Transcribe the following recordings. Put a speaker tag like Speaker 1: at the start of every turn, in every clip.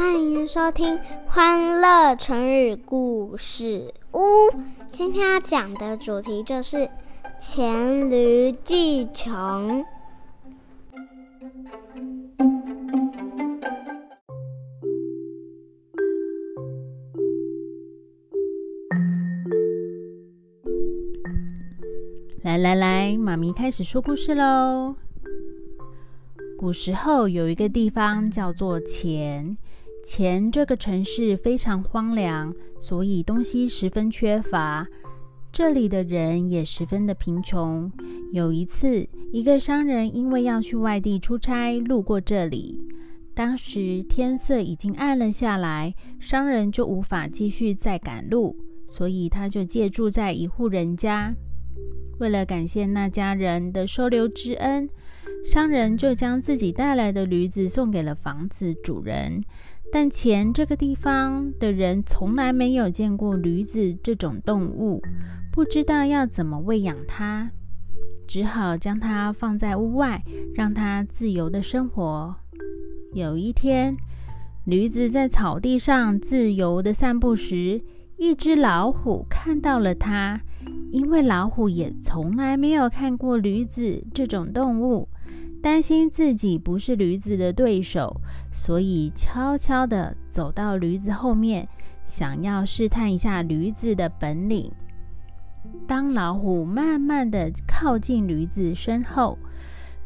Speaker 1: 欢迎收听《欢乐成语故事屋》。今天要讲的主题就是“黔驴技穷”。
Speaker 2: 来来来，妈咪开始说故事喽。古时候有一个地方叫做黔。前这个城市非常荒凉，所以东西十分缺乏。这里的人也十分的贫穷。有一次，一个商人因为要去外地出差，路过这里。当时天色已经暗了下来，商人就无法继续再赶路，所以他就借住在一户人家。为了感谢那家人的收留之恩，商人就将自己带来的驴子送给了房子主人。但前这个地方的人从来没有见过驴子这种动物，不知道要怎么喂养它，只好将它放在屋外，让它自由的生活。有一天，驴子在草地上自由的散步时，一只老虎看到了它，因为老虎也从来没有看过驴子这种动物。担心自己不是驴子的对手，所以悄悄地走到驴子后面，想要试探一下驴子的本领。当老虎慢慢地靠近驴子身后，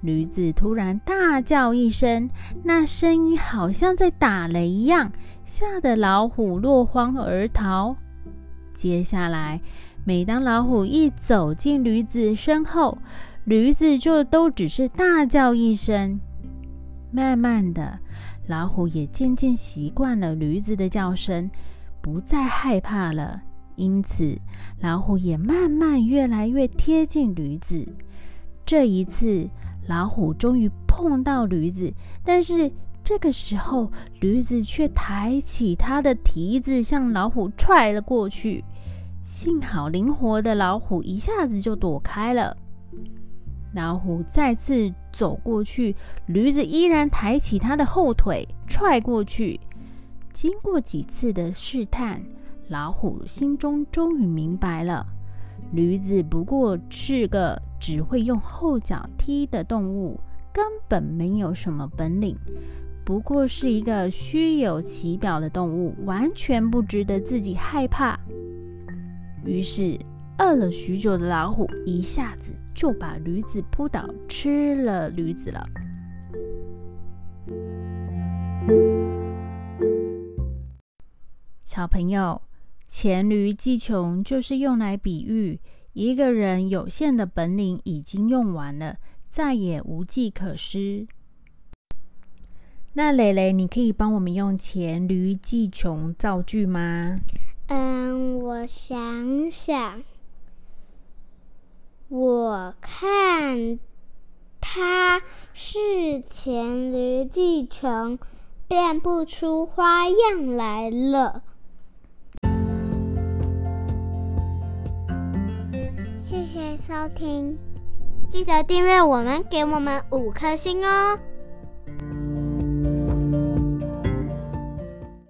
Speaker 2: 驴子突然大叫一声，那声音好像在打雷一样，吓得老虎落荒而逃。接下来，每当老虎一走进驴子身后，驴子就都只是大叫一声，慢慢的，老虎也渐渐习惯了驴子的叫声，不再害怕了。因此，老虎也慢慢越来越贴近驴子。这一次，老虎终于碰到驴子，但是这个时候，驴子却抬起它的蹄子向老虎踹了过去。幸好灵活的老虎一下子就躲开了。老虎再次走过去，驴子依然抬起它的后腿踹过去。经过几次的试探，老虎心中终于明白了：驴子不过是个只会用后脚踢的动物，根本没有什么本领，不过是一个虚有其表的动物，完全不值得自己害怕。于是。饿了许久的老虎一下子就把驴子扑倒，吃了驴子了。小朋友，黔驴技穷就是用来比喻一个人有限的本领已经用完了，再也无计可施。那蕾蕾，你可以帮我们用“黔驴技穷”造句吗？
Speaker 1: 嗯，我想想。我看他是黔驴技穷，变不出花样来了。谢谢收听，记得订阅我们，给我们五颗星哦。